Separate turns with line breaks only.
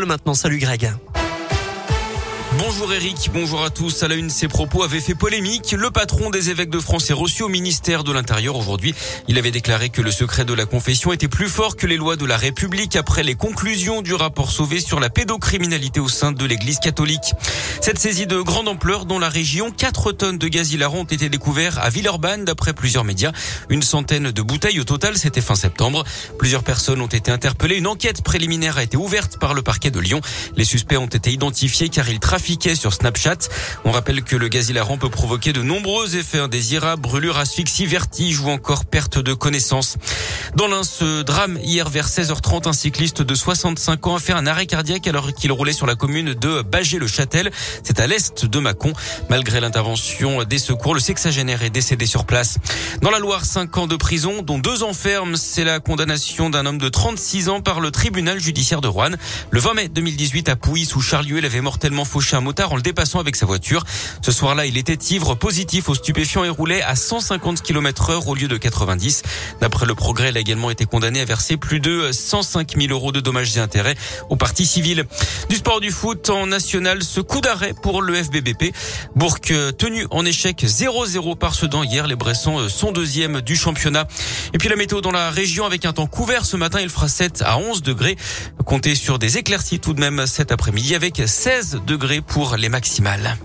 maintenant. Salut Greg.
Bonjour Eric, bonjour à tous. À la une, ces propos avaient fait polémique. Le patron des évêques de France est reçu au ministère de l'Intérieur aujourd'hui. Il avait déclaré que le secret de la confession était plus fort que les lois de la République après les conclusions du rapport Sauvé sur la pédocriminalité au sein de l'Église catholique. Cette saisie de grande ampleur dans la région, 4 tonnes de gaz hilarant ont été découverts à Villeurbanne d'après plusieurs médias. Une centaine de bouteilles au total, c'était fin septembre. Plusieurs personnes ont été interpellées. Une enquête préliminaire a été ouverte par le parquet de Lyon. Les suspects ont été identifiés car ils sur Snapchat. On rappelle que le gaz hilarant peut provoquer de nombreux effets indésirables, brûlures, asphyxie, vertige ou encore perte de connaissance. Dans l'un, ce drame, hier vers 16h30, un cycliste de 65 ans a fait un arrêt cardiaque alors qu'il roulait sur la commune de Bagé-le-Châtel. C'est à l'est de Mâcon. Malgré l'intervention des secours, le sexagénaire est décédé sur place. Dans la Loire, 5 ans de prison, dont deux ans ferme. C'est la condamnation d'un homme de 36 ans par le tribunal judiciaire de Rouen. Le 20 mai 2018, à Pouilly, sous Charlieu, il avait mortellement fauché un motard en le dépassant avec sa voiture. Ce soir-là, il était ivre positif aux stupéfiants et roulait à 150 km heure au lieu de 90. D'après le progrès, il a également été condamné à verser plus de 105 000 euros de dommages et intérêts au parti civil. Du sport du foot en national, ce coup d'arrêt pour le FBBP. Bourg tenu en échec 0-0 par Sedan hier. Les Bressons sont deuxième du championnat. Et puis la météo dans la région avec un temps couvert ce matin, il fera 7 à 11 degrés. Comptez sur des éclaircies tout de même cet après-midi avec 16 degrés pour les maximales.